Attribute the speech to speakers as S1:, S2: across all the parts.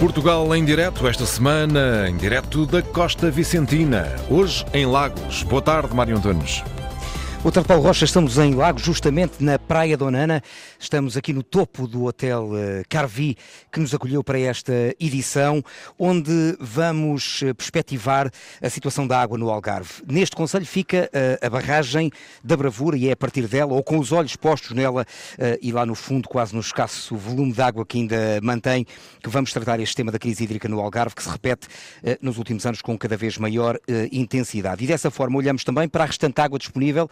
S1: Portugal em direto esta semana, em direto da Costa Vicentina. Hoje em Lagos. Boa tarde, Mário Antunes.
S2: Tarde, Paulo Rocha. Estamos em Lagos, justamente na Praia Donana. Estamos aqui no topo do Hotel eh, Carvi, que nos acolheu para esta edição, onde vamos eh, perspectivar a situação da água no Algarve. Neste Conselho fica eh, a barragem da Bravura e é a partir dela, ou com os olhos postos nela, e lá no fundo, quase no escasso volume de água que ainda mantém, que vamos tratar este tema da crise hídrica no Algarve, que se repete nos últimos anos com cada vez maior intensidade. E dessa forma olhamos também para a restante água disponível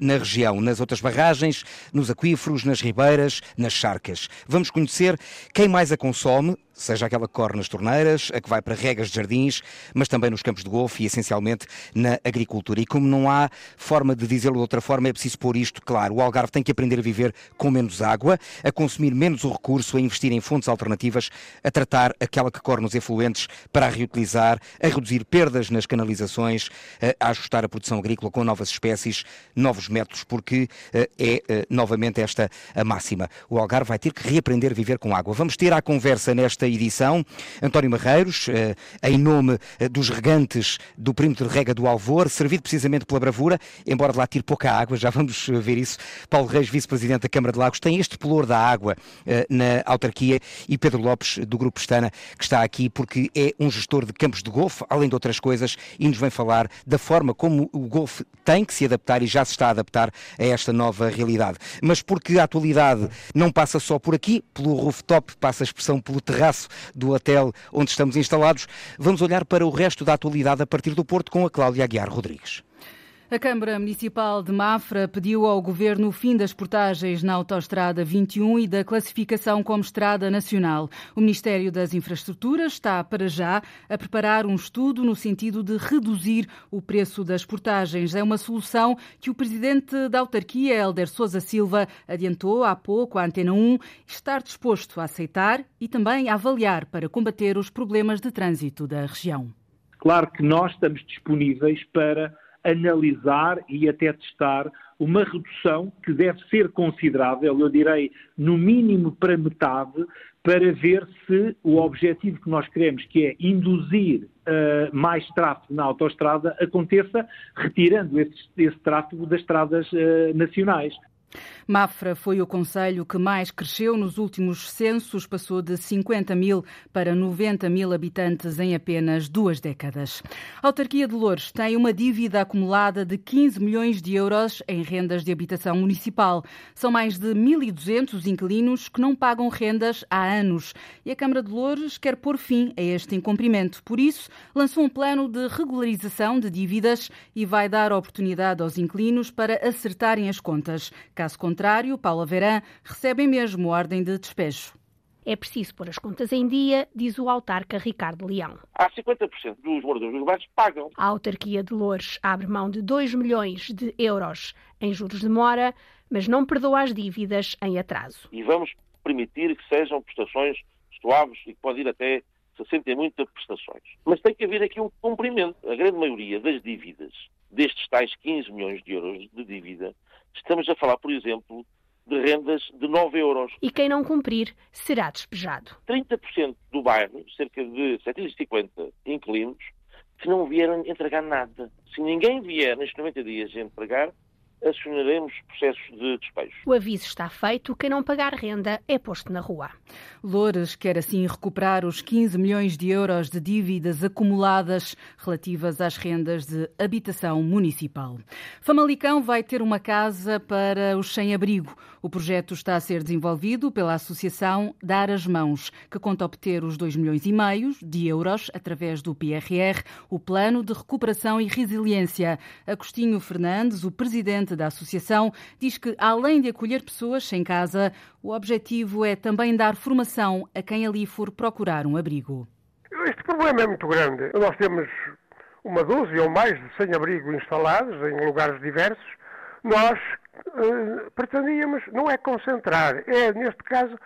S2: na região, nas outras barragens, nos aquíferos, nas ribeiras nas charcas. Vamos conhecer quem mais a consome, seja aquela que corre nas torneiras, a que vai para regas de jardins, mas também nos campos de golfe e essencialmente na agricultura. E como não há forma de dizê-lo de outra forma, é preciso pôr isto claro. O Algarve tem que aprender a viver com menos água, a consumir menos o recurso, a investir em fontes alternativas, a tratar aquela que corre nos efluentes para a reutilizar, a reduzir perdas nas canalizações, a ajustar a produção agrícola com novas espécies, novos métodos, porque eh, é eh, novamente esta a máxima. O Algarve vai ter que reaprender a viver com água. Vamos ter a conversa nesta desta edição. António Marreiros, eh, em nome eh, dos regantes do perímetro de rega do Alvor, servido precisamente pela bravura, embora de lá tire pouca água, já vamos eh, ver isso. Paulo Reis, vice-presidente da Câmara de Lagos, tem este pelour da água na autarquia e Pedro Lopes, do Grupo Pestana, que está aqui porque é um gestor de campos de golfe, além de outras coisas, e nos vem falar da forma como o golfe tem que se adaptar e já se está a adaptar a esta nova realidade. Mas porque a atualidade não passa só por aqui, pelo rooftop, passa a expressão pelo terraço do hotel onde estamos instalados. Vamos olhar para o resto da atualidade a partir do Porto com a Cláudia Aguiar Rodrigues.
S3: A Câmara Municipal de Mafra pediu ao Governo o fim das portagens na Autostrada 21 e da classificação como Estrada Nacional. O Ministério das Infraestruturas está, para já, a preparar um estudo no sentido de reduzir o preço das portagens. É uma solução que o Presidente da Autarquia, Helder Sousa Silva, adiantou há pouco à Antena 1 estar disposto a aceitar e também a avaliar para combater os problemas de trânsito da região.
S4: Claro que nós estamos disponíveis para analisar e até testar uma redução que deve ser considerável, eu direi no mínimo para metade, para ver se o objetivo que nós queremos, que é induzir uh, mais tráfego na autoestrada, aconteça retirando esse, esse tráfego das estradas uh, nacionais.
S3: Mafra foi o conselho que mais cresceu nos últimos censos, passou de 50 mil para 90 mil habitantes em apenas duas décadas. A autarquia de Lourdes tem uma dívida acumulada de 15 milhões de euros em rendas de habitação municipal. São mais de 1.200 inquilinos que não pagam rendas há anos e a Câmara de Lourdes quer pôr fim a este incumprimento. Por isso, lançou um plano de regularização de dívidas e vai dar oportunidade aos inquilinos para acertarem as contas. Caso contrário, Paula Verã recebem mesmo ordem de despejo.
S5: É preciso pôr as contas em dia, diz o autarca Ricardo Leão.
S6: Há 50% dos moradores dos bairros pagam.
S5: A autarquia de Loures abre mão de 2 milhões de euros em juros de mora, mas não perdoa as dívidas em atraso.
S6: E vamos permitir que sejam prestações suaves e que pode ir até 60 e muitas prestações. Mas tem que haver aqui um cumprimento. A grande maioria das dívidas, destes tais 15 milhões de euros de dívida, Estamos a falar, por exemplo, de rendas de 9 euros.
S5: E quem não cumprir será despejado.
S6: 30% do bairro, cerca de 750 inquilinos, que não vieram entregar nada. Se ninguém vier nestes 90 dias entregar, acionaremos processos de despejo.
S5: O aviso está feito, quem não pagar renda é posto na rua.
S3: Loures quer assim recuperar os 15 milhões de euros de dívidas acumuladas relativas às rendas de habitação municipal. Famalicão vai ter uma casa para os sem-abrigo. O projeto está a ser desenvolvido pela Associação Dar as Mãos, que conta obter os 2 milhões e meio de euros através do PRR, o Plano de Recuperação e Resiliência. Agostinho Fernandes, o presidente presidente da associação, diz que, além de acolher pessoas sem casa, o objetivo é também dar formação a quem ali for procurar um abrigo.
S7: Este problema é muito grande. Nós temos uma dúzia ou mais de sem-abrigo instalados em lugares diversos. Nós uh, pretendíamos, não é concentrar, é, neste caso,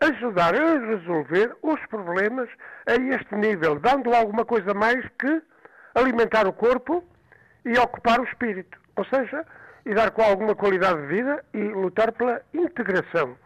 S7: ajudar a resolver os problemas a este nível, dando alguma coisa mais que alimentar o corpo e ocupar o espírito. Ou seja, e dar com alguma qualidade de vida e lutar pela integração.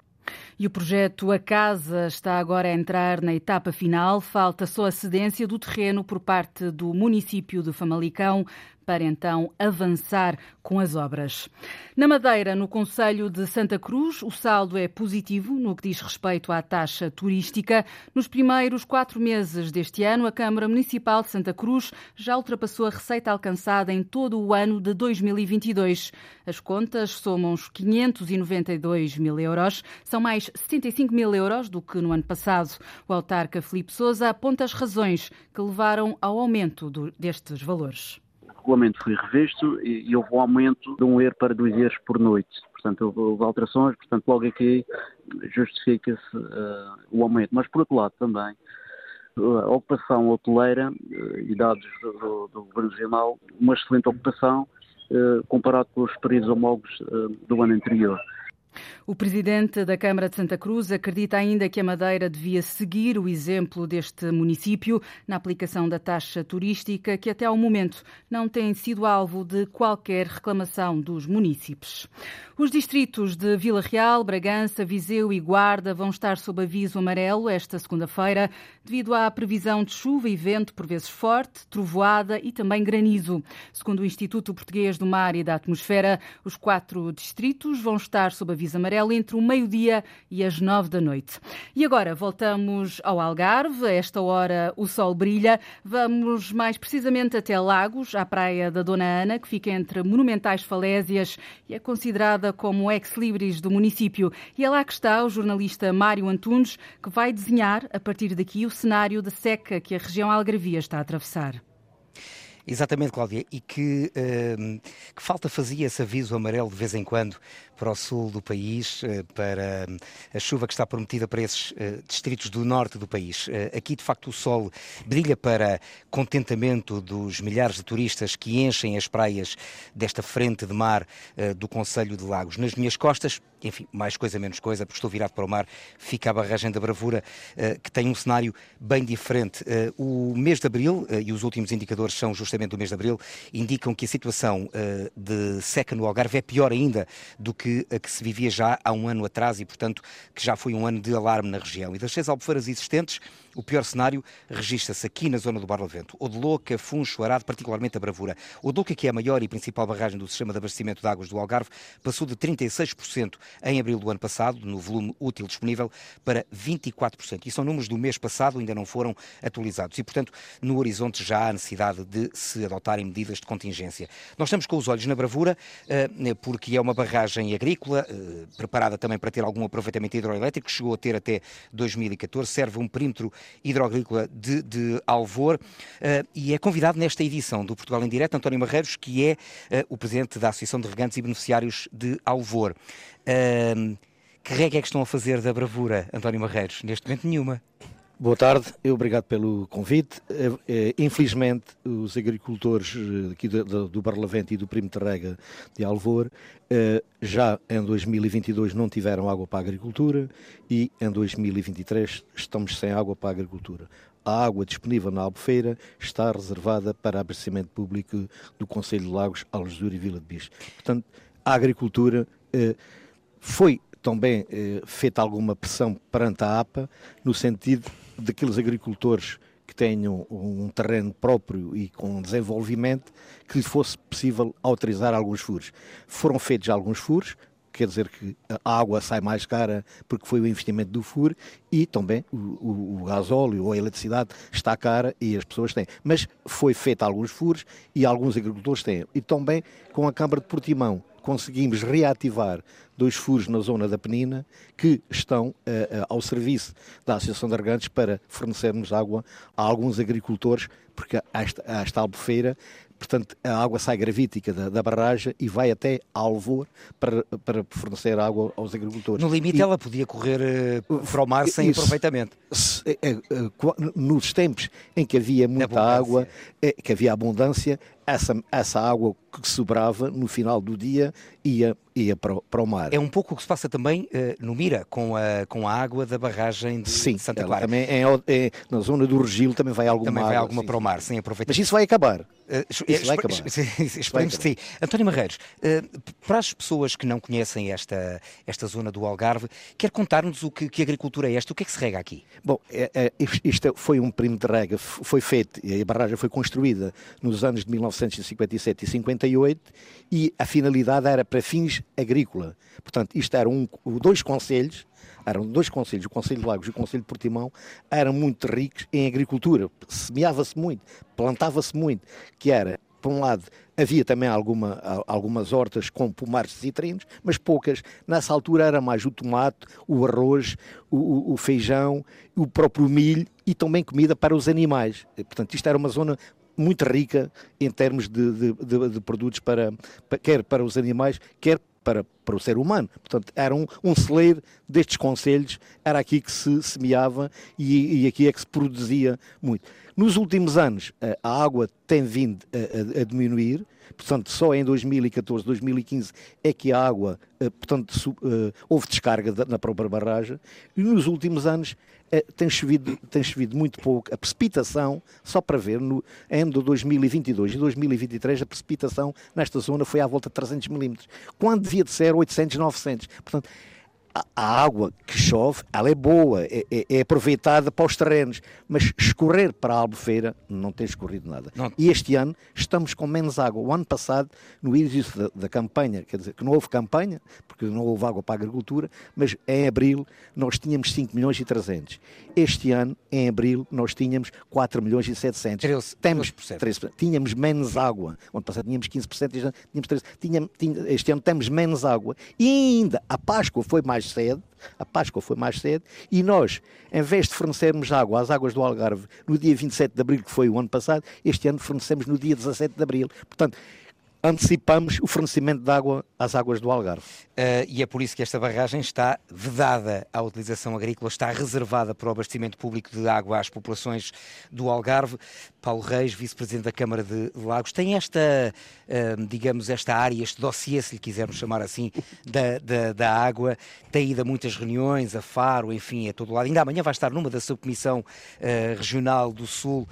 S3: E o projeto A Casa está agora a entrar na etapa final. Falta só a cedência do terreno por parte do município de Famalicão para então avançar com as obras. Na Madeira, no Conselho de Santa Cruz, o saldo é positivo no que diz respeito à taxa turística. Nos primeiros quatro meses deste ano, a Câmara Municipal de Santa Cruz já ultrapassou a receita alcançada em todo o ano de 2022. As contas somam os 592 mil euros, são mais 75 mil euros do que no ano passado. O autarca Felipe Souza aponta as razões que levaram ao aumento destes valores
S8: regulamento foi revisto e, houve um aumento de um euro para dois euros por noite. Portanto, houve, alterações, portanto, logo aqui justifica-se uh, o aumento. Mas, por outro lado, também, a ocupação hoteleira uh, e dados do, do Governo Regional, uma excelente ocupação comparado com os períodos homólogos do ano anterior.
S3: O presidente da Câmara de Santa Cruz acredita ainda que a Madeira devia seguir o exemplo deste município na aplicação da taxa turística, que até ao momento não tem sido alvo de qualquer reclamação dos municípios. Os distritos de Vila Real, Bragança, Viseu e Guarda vão estar sob aviso amarelo esta segunda-feira, devido à previsão de chuva e vento, por vezes forte, trovoada e também granizo. Segundo o Instituto Português do Mar e da Atmosfera, os quatro distritos vão estar sob aviso amarelo entre o meio-dia e as nove da noite. E agora voltamos ao Algarve. A esta hora o sol brilha. Vamos mais precisamente até Lagos, à praia da Dona Ana, que fica entre monumentais falésias e é considerada como ex-libris do município. E é lá que está o jornalista Mário Antunes, que vai desenhar, a partir daqui, o cenário de seca que a região Algarvia está a atravessar.
S2: Exatamente, Cláudia, e que, uh, que, falta fazia esse aviso amarelo de vez em quando para o sul do país, uh, para uh, a chuva que está prometida para esses eh, distritos do norte do país. Eh, aqui, de facto, o sol brilha para contentamento dos milhares de turistas que enchem as praias desta frente de mar do Conselho de Lagos. Nas minhas costas, enfim, mais coisa menos coisa, porque estou virado para o mar, fica a barragem da Bravura, que tem um cenário bem diferente. o mês de abril, e os últimos indicadores são justamente do mês de abril, indicam que a situação de seca no Algarve é pior ainda do que a que se vivia já há um ano atrás e, portanto, que já foi um ano de alarme na região. E das seis albufeiras existentes, o pior cenário registra-se aqui na zona do Barlavento. Odeloca, Funcho, Arado, particularmente a Bravura. Odeloca, que é a maior e principal barragem do sistema de abastecimento de águas do Algarve, passou de 36% em abril do ano passado, no volume útil disponível, para 24%. E são números do mês passado, ainda não foram atualizados. E, portanto, no horizonte já há necessidade de se adotarem medidas de contingência. Nós estamos com os olhos na Bravura, eh, porque é uma barragem agrícola, eh, preparada também para ter algum aproveitamento hidroelétrico, chegou a ter até 2014, serve um perímetro hidroagrícola de, de Alvor uh, e é convidado nesta edição do Portugal em Direto António Marreiros, que é uh, o presidente da Associação de Regantes e Beneficiários de Alvor. Uh, que regra é que estão a fazer da bravura, António Marreiros? Neste momento, nenhuma.
S9: Boa tarde, obrigado pelo convite. Infelizmente, os agricultores aqui do, do Barlavento e do Primo Terrega de Alvor já em 2022 não tiveram água para a agricultura e em 2023 estamos sem água para a agricultura. A água disponível na Albufeira está reservada para abastecimento público do Conselho de Lagos, Algesur e Vila de Bicho. Portanto, a agricultura foi também feita alguma pressão perante a APA, no sentido daqueles agricultores que tenham um terreno próprio e com desenvolvimento que lhe fosse possível autorizar alguns furos. Foram feitos alguns furos, quer dizer que a água sai mais cara porque foi o investimento do FUR e também o, o, o gasóleo ou a eletricidade está cara e as pessoas têm. Mas foi feito alguns furos e alguns agricultores têm. E também com a Câmara de Portimão conseguimos reativar dois furos na zona da Penina que estão uh, uh, ao serviço da Associação de Argantes para fornecermos água a alguns agricultores, porque esta, esta albufeira Portanto, a água sai gravítica da, da, barragem e vai até Alvor para, para fornecer água aos agricultores.
S2: No limite, e, ela podia correr uh, para o mar sem isso, aproveitamento.
S9: Se, nos tempos em que havia muita água, que havia abundância, essa, essa água que sobrava no final do dia ia, ia para, o, para o mar.
S2: É um pouco o que se passa também uh, no Mira, com a, com a água da barragem de,
S9: sim,
S2: de Santa Clara.
S9: Também é, é, na zona do Regilo também vai alguma
S2: Também
S9: vai
S2: água, alguma
S9: sim,
S2: para o mar, sem aproveitar.
S9: Mas isso vai acabar.
S2: Uh,
S9: isso vai acabar.
S2: Esperemos que sim. António Marreiros, uh, para as pessoas que não conhecem esta, esta zona do Algarve, quer contar-nos o que, que agricultura é esta? O que é que se rega aqui?
S9: Bom, é, é, isto foi um primo de rega, foi feito, a barragem foi construída nos anos de 1957 e 58 e a finalidade era para fins agrícola. Portanto, isto eram um, dois conselhos, eram dois conselhos, o Conselho de Lagos e o Conselho de Portimão, eram muito ricos em agricultura. Semeava-se muito, plantava-se muito, que era por um lado, havia também alguma, algumas hortas com pomares de citrinos, mas poucas. Nessa altura era mais o tomate, o arroz, o, o, feijão, o próprio milho e também comida para os animais. Portanto, isto era uma zona muito rica em termos de, de, de, de produtos para, para, quer para os animais, quer para, para o ser humano. Portanto, era um, um celeiro destes conselhos, era aqui que se semeava e, e aqui é que se produzia muito. Nos últimos anos, a água tem vindo a, a, a, diminuir, portanto, só em 2014, 2015 é que a água, eh, portanto, eh, houve descarga na própria barragem, e nos últimos anos eh, tem chovido, tem chovido muito pouco. A precipitação, só para ver, no ano de 2022 e 2023, a precipitação nesta zona foi à volta de 300 milímetros, quando devia de ser 800, 900. Portanto, a água que chove, ela é boa, é, é, é, aproveitada para os terrenos, mas escorrer para a albufeira não tem escorrido nada. Não. E este ano estamos com menos água. O ano passado, no início da, da, campanha, quer dizer, que não houve campanha, porque não houve água para a agricultura, mas em abril nós tínhamos 5 milhões e 300. Este ano, em abril, nós tínhamos 4 milhões e 700.
S2: 13,
S9: temos, 13%. 13%. Tínhamos menos água. O ano passado tínhamos 15%, este ano tínhamos 13%. Tínhamos, tínhamos, este ano temos menos água. E ainda a Páscoa foi mais mais cedo, a Páscoa foi mais cedo, e nós, em vez de fornecermos água às águas do Algarve no dia 27 de abril, que foi o ano passado, este ano fornecemos no dia 17 de abril. Portanto, antecipamos o fornecimento de água às águas do Algarve.
S2: Uh, e é por isso que esta barragem está vedada à utilização agrícola, está reservada para o abastecimento público de água às populações do Algarve. Paulo Reis, vice-presidente da Câmara de Lagos, tem esta, uh, digamos, esta área, este dossiê, se lhe quisermos chamar assim, da, da, da, água, tem ido a muitas reuniões, a Faro, enfim, a todo lado. Ainda amanhã vai estar numa da subcomissão uh, regional do Sul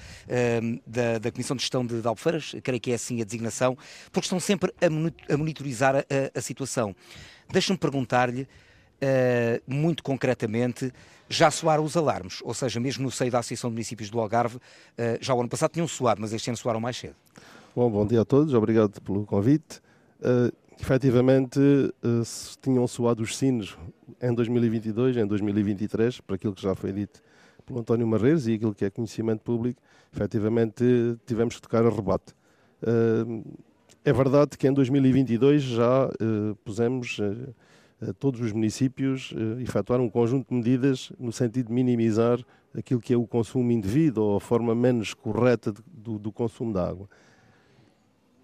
S2: da, da Comissão de Gestão de, de Albufeiras, creio que é assim a designação, porque estão sempre a monitorizar a, a situação. Deixe-me perguntar-lhe, uh, muito concretamente, já soaram os alarmes? Ou seja, mesmo no seio da Associação de Municípios do Algarve, uh, já o ano passado tinham soado, mas este ano soaram mais cedo.
S10: Bom, bom dia a todos, obrigado pelo convite. Uh, efetivamente, uh, tinham soado os sinos em 2022, em 2023, para aquilo que já foi dito pelo António Marreiros e aquilo que é conhecimento público, efetivamente tivemos que tocar a rebate. Uh, é verdade que em 2022 já uh, pusemos uh, todos os municípios uh, efetuar um conjunto de medidas no sentido de minimizar aquilo que é o consumo indevido ou a forma menos correta de, do, do, consumo de água.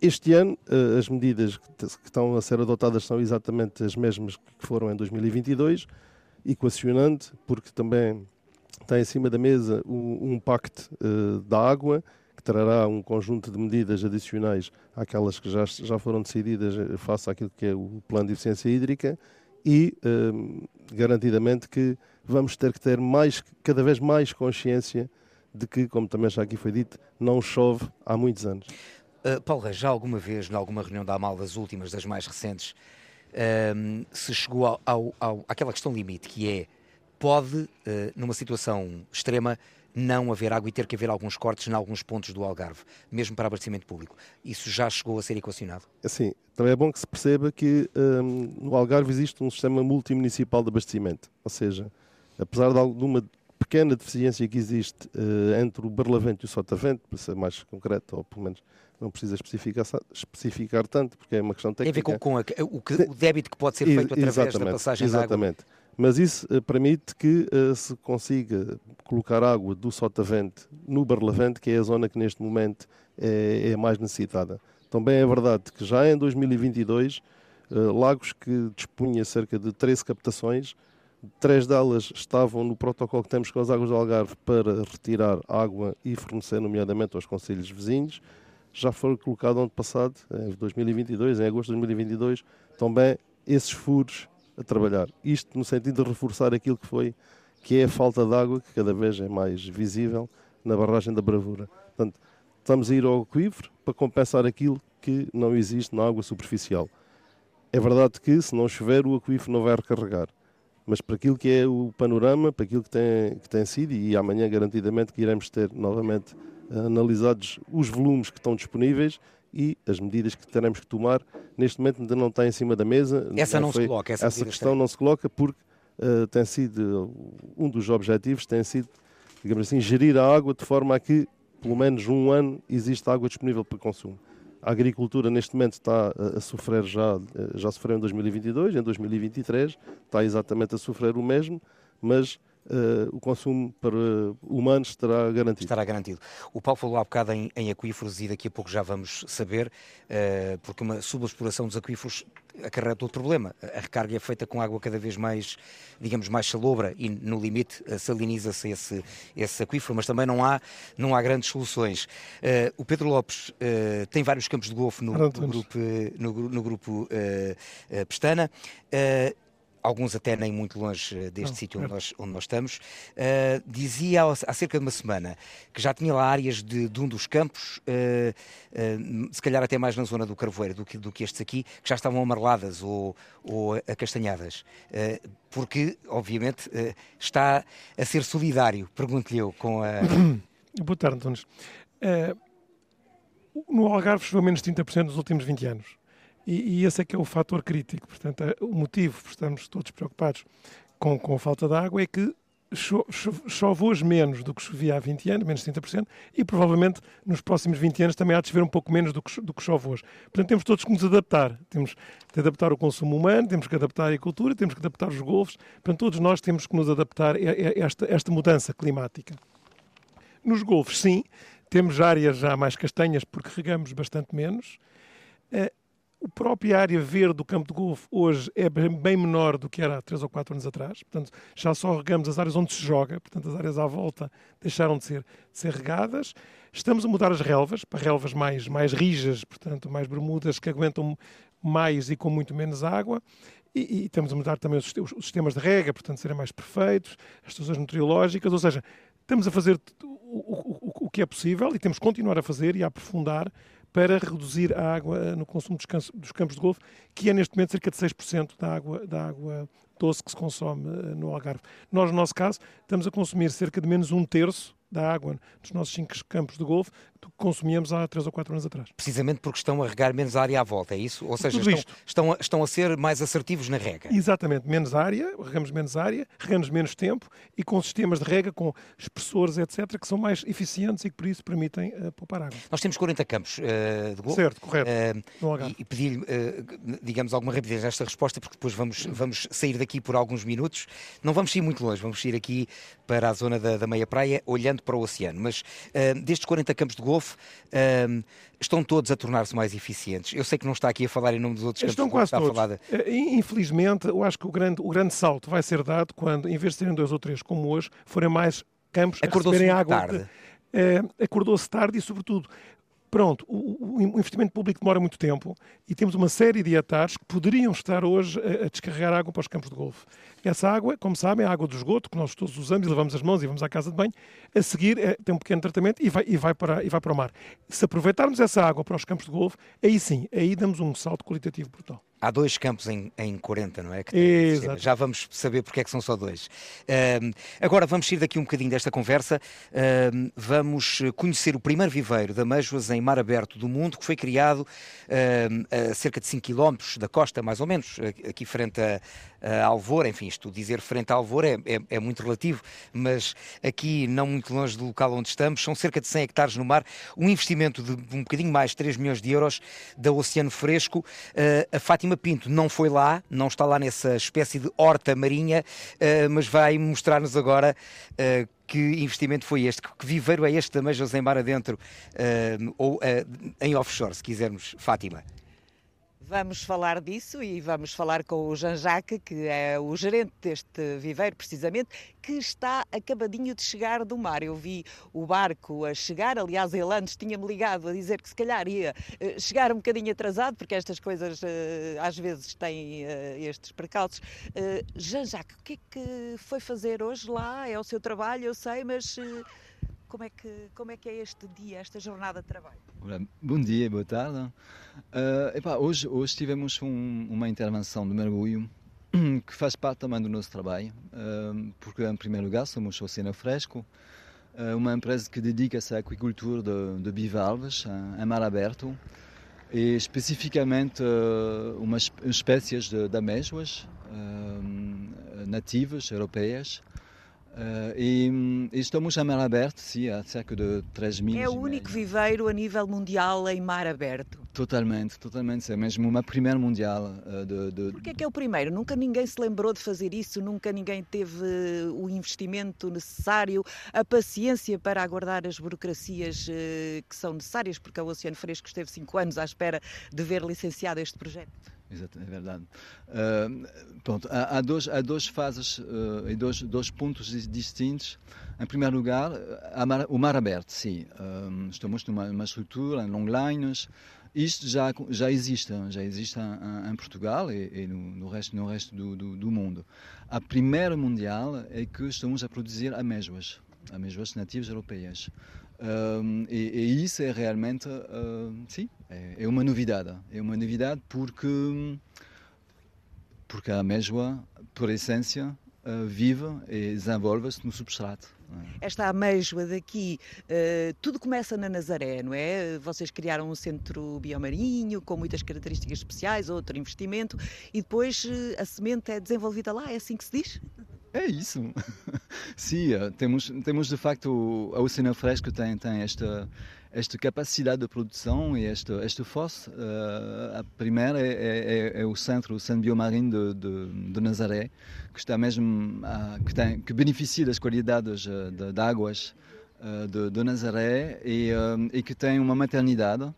S10: Este ano, as medidas que, que, estão a ser adotadas são exatamente as mesmas que foram em 2022, equacionante, porque também está em cima da mesa um, um pacto da água trará um conjunto de medidas adicionais àquelas que já, já foram decididas eh, face àquilo que é o plano de eficiência hídrica e um, garantidamente que vamos ter que ter mais, cada vez mais consciência de que, como também já aqui foi dito, não chove há muitos anos.
S2: Uh, Paulo Reis, já alguma vez, em alguma reunião da AMAL, das últimas, das mais recentes, um, se chegou ao, ao, ao, àquela questão limite, que é, pode, uh, numa situação extrema, não haver água e ter que haver alguns cortes em alguns pontos do Algarve, mesmo para abastecimento público. Isso já chegou a ser equacionado?
S10: Sim, também é bom que se perceba que um, no Algarve existe um sistema multimunicipal de abastecimento, ou seja, apesar de alguma pequena deficiência que existe uh, entre o Barlavento e o Sotavento, para ser mais concreto, ou pelo menos não precisa especificar, especificar tanto, porque é uma questão técnica.
S2: Tem a ver com, com a, o, que, o, débito que pode ser feito através da passagem
S10: exatamente.
S2: da
S10: água. Mas isso uh, permite que uh, se consiga colocar água do Sotavente no Barlavente, que é a zona que neste momento é, é mais necessitada. Também é verdade que já em 2022, uh, eh, Lagos que dispunha cerca de 13 captações, três delas estavam no protocolo que temos com as águas do Algarve para retirar água e fornecer, nomeadamente, aos conselhos vizinhos. já foi colocado ano passado, em 2022, em agosto de 2022, também esses furos a trabalhar. Isto no sentido de reforçar aquilo que foi, que é a falta de água, que cada vez é mais visível na barragem da Bravura. Portanto, estamos a ir ao aquífero para compensar aquilo que não existe na água superficial. É verdade que, se não chover, o aquífero não vai recarregar. Mas para aquilo que é o panorama, para aquilo que tem, que tem sido, e amanhã garantidamente que iremos ter novamente analisados os volumes que estão disponíveis e as medidas que teremos que tomar. Neste momento ainda não está em cima da mesa.
S2: Essa não, não se coloca.
S10: Essa, essa questão não se coloca porque uh, tem sido, um dos objetivos tem sido, digamos assim, gerir a água de forma a que, pelo menos um ano, exista água disponível para consumo. A agricultura neste momento está a sofrer já, eh, já sofreu em 2022, em 2023 está exatamente a sofrer o mesmo, mas Uh, o consumo para humanos estará garantido.
S2: Estará garantido. O Paulo falou há bocado em, em aquíferos e daqui a pouco já vamos saber, uh, porque uma subexploração dos aquíferos acarreta outro problema. A recarga é feita com água cada vez mais, digamos, mais salobra e no limite uh, saliniza-se esse, esse aquífero, mas também não há, não há grandes soluções. o Pedro Lopes tem vários campos de golfe no, no, grupo, no, no grupo Pestana alguns até nem muito longe eh, deste sítio onde nós, onde nós estamos, uh, dizia há cerca de uma semana que já tinha lá áreas de, de um dos campos, uh, uh, se calhar até mais na zona do Carvoeiro do que, do que estes aqui, que já estavam amareladas ou, ou acastanhadas. porque, obviamente, está a ser solidário, pergunto-lhe eu, com a.
S11: Boa tarde, António. no Algarve choveu menos de 30% nos últimos 20 anos. E, e, esse é que é o fator crítico. Portanto, é, o motivo por estarmos todos preocupados com, com a falta de água é que cho, cho, chove hoje menos do que chovia há 20 anos, menos 30%, e provavelmente nos próximos 20 anos também há de chover um pouco menos do que, do que chove hoje. Portanto, temos todos que nos adaptar. Temos de adaptar o consumo humano, temos que adaptar a agricultura, temos que adaptar os golfos. Portanto, todos nós temos que nos adaptar a, a esta, esta mudança climática. Nos golfos, sim, temos áreas já mais castanhas porque regamos bastante menos. A própria área verde do campo de golfe hoje é bem menor do que era há 3 ou 4 anos atrás. Portanto, já só regamos as áreas onde se joga, portanto, as áreas à volta deixaram de ser, de ser regadas. Estamos a mudar as relvas para relvas mais, mais rijas, portanto, mais bermudas que aguentam mais e com muito menos água. E, e estamos a mudar também os, os, sistemas de rega, portanto, serem mais perfeitos, as estações nutriológicas, ou seja, estamos a fazer o, o, o, que é possível e temos que continuar a fazer e a aprofundar para reduzir a água eh, no consumo dos campos de golfe, que é neste momento cerca de 6% da água, da água doce que se consome eh, no Algarve. Nós, no nosso caso, estamos a consumir cerca de menos um terço da água nos nossos cinco campos de golfe do que consumíamos há 3 ou 4 anos atrás.
S2: Precisamente porque estão a regar menos área à volta, é isso? Ou seja, estão, estão, a, estão a ser mais assertivos na rega?
S11: Exatamente, menos área, regamos menos área, regamos menos tempo e com sistemas de rega, com expressores, etc., que são mais eficientes e que por isso permitem uh, poupar água.
S2: Nós temos 40 campos uh, de golfe.
S11: Certo, correto.
S2: Uh, e, e pedir-lhe, digamos, alguma rapidez nesta resposta, porque depois vamos, vamos sair daqui por alguns minutos. Não vamos ir muito longe, vamos ir aqui para a zona da, da meia praia, olhando para o oceano. Mas uh, destes 40 campos de golfe, uh, estão todos a tornar-se mais eficientes. Eu sei que não está aqui a falar em nome dos outros
S11: estão
S2: campos
S11: de golfe. Estão quase todos. De... Eh, infelizmente, eu acho que o grande, o grande salto vai ser dado quando, em vez de serem dois ou três como hoje, forem mais campos a receberem água.
S2: Tarde.
S11: Uh, acordou-se tarde e, sobretudo, pronto, o, o, investimento público demora muito tempo e temos uma série de hectares que poderiam estar hoje a, a, descarregar água para os campos de golfe. Essa água, como sabem, é água do esgoto que nós todos usamos e levamos as mãos e vamos à casa de banho. A seguir é, tem um pequeno tratamento e vai, e, vai para, e vai para o mar. Se aproveitarmos essa água para os campos de golfe, aí sim, aí damos um salto qualitativo brutal.
S2: Há dois campos em, em 40, não é?
S11: Exato.
S2: Já vamos saber porque é que são só dois. Uh, agora vamos sair daqui um bocadinho desta conversa. Uh, vamos conhecer o primeiro viveiro de amêijoas em mar aberto do mundo, que foi criado uh, a cerca de 5 km da costa, mais ou menos, aqui frente a, a Alvor. Enfim, isto dizer frente a Alvor é, é, é, muito relativo, mas aqui, não muito longe do local onde estamos, são cerca de 100 hectares no mar, um investimento de um bocadinho mais de 3 milhões de euros da Oceano Fresco. a Fátima Pinto não foi lá, não está lá nessa espécie de horta marinha, uh, mas vai mostrar-nos agora uh, que investimento foi este, que viveiro é este Majors em mar adentro, uh, ou em offshore, se quisermos, Fátima.
S12: Vamos falar disso e vamos falar com o Jean-Jacques, que é o gerente deste viveiro, precisamente, que está acabadinho de chegar do mar. Eu vi o barco a chegar, aliás, ele antes tinha-me ligado a dizer que se calhar ia eh, chegar um bocadinho atrasado, porque estas coisas eh, às vezes têm eh, estes percalços. Jean-Jacques, o que é que foi fazer hoje lá? É o seu trabalho, eu sei, mas como é que, como é, que é este dia, esta jornada de trabalho?
S13: Olá, bom dia, boa tarde. Uh, epá, hoje, hoje tivemos um, uma intervenção de mergulho que faz parte também do nosso trabalho, uh, porque em primeiro lugar somos Oceano Fresco, uh, uma empresa que dedica-se à aquicultura de, de bivalves em mar aberto e especificamente umas espécies de, de amêijoas nativas europeias Uh, e, e, estamos a mar aberto, sim, há cerca de 3 mil.
S12: É o único viveiro a nível mundial em mar aberto?
S13: Totalmente, totalmente. É mesmo uma primeira mundial. Uh, de, de...
S12: Porquê é que é o primeiro? Nunca ninguém se lembrou de fazer isso, nunca ninguém teve o investimento necessário, a paciência para aguardar as burocracias uh, que são necessárias, porque o Oceano Fresco esteve 5 anos à espera de ver licenciado este projeto.
S13: Exato, é verdade. Uh, pronto, há, há, dois, há duas fases uh, e dois, dois pontos distintos. Em primeiro lugar, mar, o mar aberto, sim. Estamos numa, numa estrutura em longlines. Isto já, já existe, já existe em, em Portugal e, e no, no, resto, no resto do, do, do, mundo. A primeira mundial é que estamos a produzir amêijoas, amêijoas nativas europeias. Um, e, e, isso é realmente, uh, sim, é, é, uma novidade. É uma novidade porque, porque a amêijoa, por essência, uh, vive e desenvolve-se no substrato.
S12: É? Esta amêijoa daqui, uh, tudo começa na Nazaré, não é? Vocês criaram um centro biomarinho com muitas características especiais, outro investimento, e depois a semente é desenvolvida lá, é assim que se diz?
S13: É isso. Sim, eh, temos, temos de facto, a Oceano Fresco tem, tem esta, esta capacidade de produção e esta, esta força. Uh, a primeira é, é, é, é, o centro, o centro biomarinho de, de, de Nazaré, que está mesmo, uh, que, tem, que beneficia das qualidades uh, de, de águas de, de, Nazaré e, e que tem uma maternidade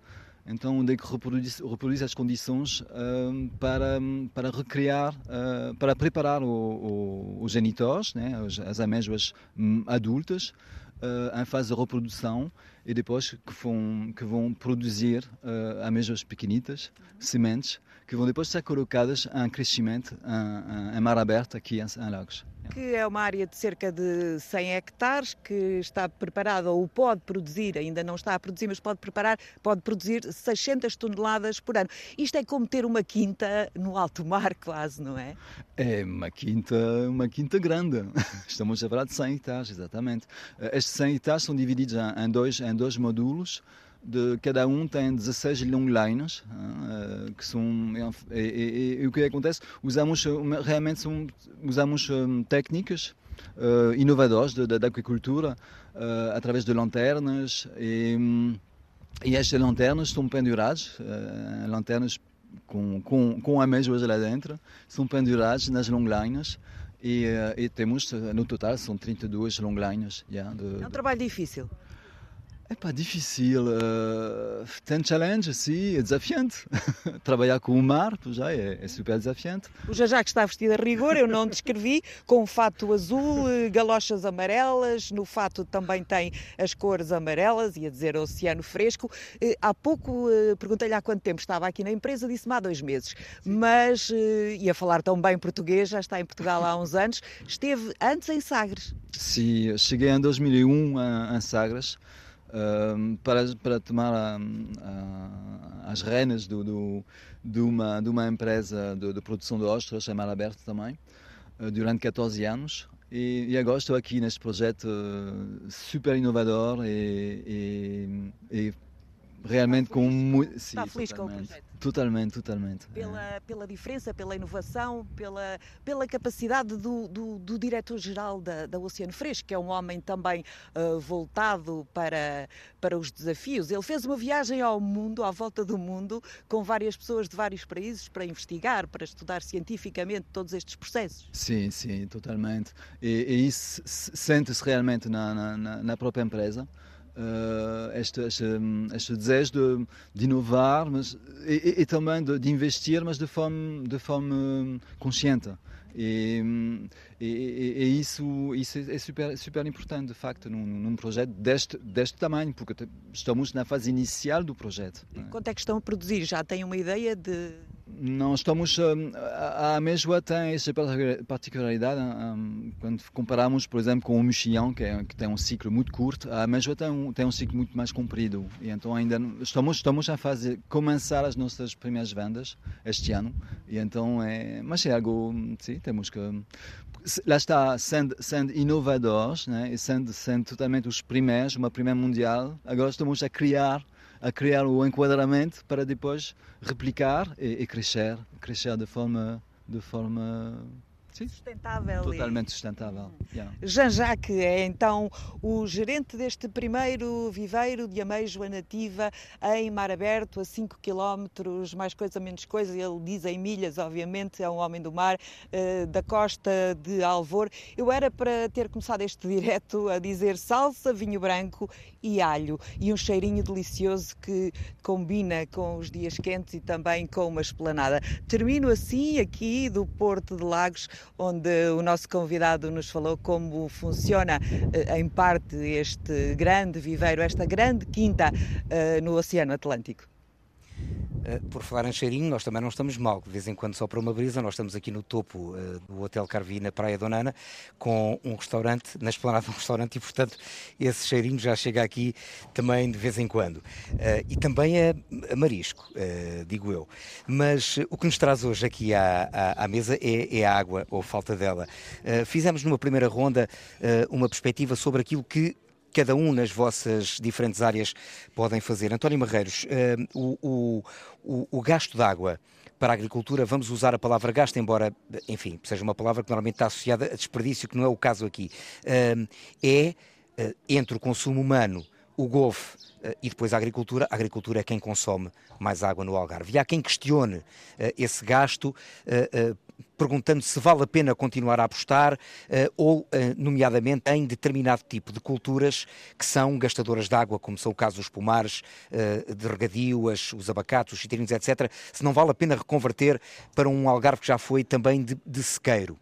S13: então onde é que reproduz, reproduz as condições uh, para, para recriar, uh, para preparar o, o, os genitores, né, as, as amêijoas hum, adultas, uh, em fase de reprodução e depois que vão, que vão produzir amêijoas pequenitas, sementes, que vão depois ser colocadas em crescimento em, em, mar aberto aqui em, em Lagos
S12: que é uma área de cerca de 100 hectares, que está preparada ou pode produzir, ainda não está a produzir, mas pode preparar, pode produzir 600 toneladas por ano. Isto é como ter uma quinta no alto mar, quase, não é?
S13: É uma quinta, uma quinta grande. Estamos a falar de 100 hectares, exatamente. Estes 100 hectares são divididos em dois, em dois módulos de cada um tem 16 longlines uh, que são e, e, e, o que acontece? Usamos realmente são, usamos um, técnicas uh, inovadoras da agricultura uh, através de lanternas e, um, e estas lanternas estão penduradas lanternas com, com, com amêijoas lá dentro são penduradas nas longlines e, e, temos no total são 32 longlines
S12: yeah, de, é um trabalho difícil
S13: é pá, difícil. Uh, tem challenge, sim, é desafiante. Trabalhar com o mar já é, é, super desafiante.
S12: O Jajá que está vestido a rigor, eu não descrevi, com um fato azul, eh, galochas amarelas, no fato também tem as cores amarelas, ia dizer oceano fresco. Uh, há pouco uh, perguntei-lhe há quanto tempo estava aqui na empresa, disse-me há dois meses. Sim. Mas ia falar tão bem português, já está em Portugal há uns anos. Esteve antes em Sagres.
S13: Sim, cheguei em 2001 em Sagres para, para tomar a, a, as renas do, do, de, uma, de uma empresa de, de produção de ostras, chamada Aberto também, uh, durante 14 anos. E, e, agora estou aqui neste projeto uh, super inovador e, e, e realmente com muito.
S12: Está feliz com o projeto?
S13: Totalmente, totalmente.
S12: Pela, é. pela diferença, pela inovação, pela, pela capacidade do, do, do diretor-geral da, da Oceano Fresco, que é um homem também uh, voltado para, para os desafios. Ele fez uma viagem ao mundo, à volta do mundo, com várias pessoas de vários países para investigar, para estudar cientificamente todos estes processos.
S13: Sim, sim, totalmente. E, e isso sente-se realmente na, na, na própria empresa. Uh, este, este, este, desejo de, de inovar mas, e, e também de, de, investir, mas de forma, de forma consciente. E, e, e, isso, isso é super, super importante, de facto, num, num, projeto deste, deste tamanho, porque estamos na fase inicial do projeto.
S12: Quanto é que estão a produzir? Já têm uma ideia de
S13: não estamos hum, a Amêijoa tem essa particularidade hum, quando comparamos por exemplo com o mexilhão que, é, que tem um ciclo muito curto a Amêijoa tem um, tem um ciclo muito mais comprido. E então ainda estamos estamos a fazer começar as nossas primeiras vendas este ano. E então é mas é algo sim temos que lá está sendo, sendo inovadores né, e sendo, sendo totalmente os primeiros uma primeira mundial agora estamos a criar a criar o enquadramento para depois replicar e, e crescer, crescer de forma, de forma
S12: Sim. sustentável.
S13: Totalmente sustentável.
S12: Yeah. Jean-Jacques é então o gerente deste primeiro viveiro de ameijoa nativa em mar aberto, a 5 km, mais coisa, menos coisa, ele diz em milhas, obviamente, é um homem do mar, uh, da costa de Alvor. Eu era para ter começado este direto a dizer salsa, vinho branco e alho, e um cheirinho delicioso que combina com os dias quentes e também com uma esplanada. Termino assim aqui do Porto de Lagos, onde o nosso convidado nos falou como funciona, eh, em parte, este grande viveiro, esta grande quinta eh, no Oceano Atlântico.
S2: Eh, por falar em cheirinho, nós também não estamos mal. De vez em quando sopra uma brisa. Nós estamos aqui no topo uh, do Hotel Carvi, na Praia Donana, com um restaurante, na esplanada de um restaurante, e portanto esse cheirinho já chega aqui também de vez em quando. Uh, e também é marisco, digo eu. Mas o que nos traz hoje aqui à, à, à mesa é, é, a água, ou falta dela. fizemos numa primeira ronda uma perspectiva sobre aquilo que cada um nas vossas diferentes áreas podem fazer. António Marreiros, uh, o, o, o, gasto de água para a agricultura, vamos usar a palavra gasto, embora, enfim, seja uma palavra que normalmente está associada a desperdício, que não é o caso aqui, é uh, entre o consumo humano, o golfe e depois a agricultura, a agricultura é quem consome mais água no Algarve. E há quem questione esse gasto perguntando se vale a pena continuar a apostar ou, nomeadamente, em determinado tipo de culturas que são gastadoras de água, como são o caso dos pomares de regadio, os abacates, os citrinos, etc., se não vale a pena reconverter para um algarve que já foi também de, de sequeiro.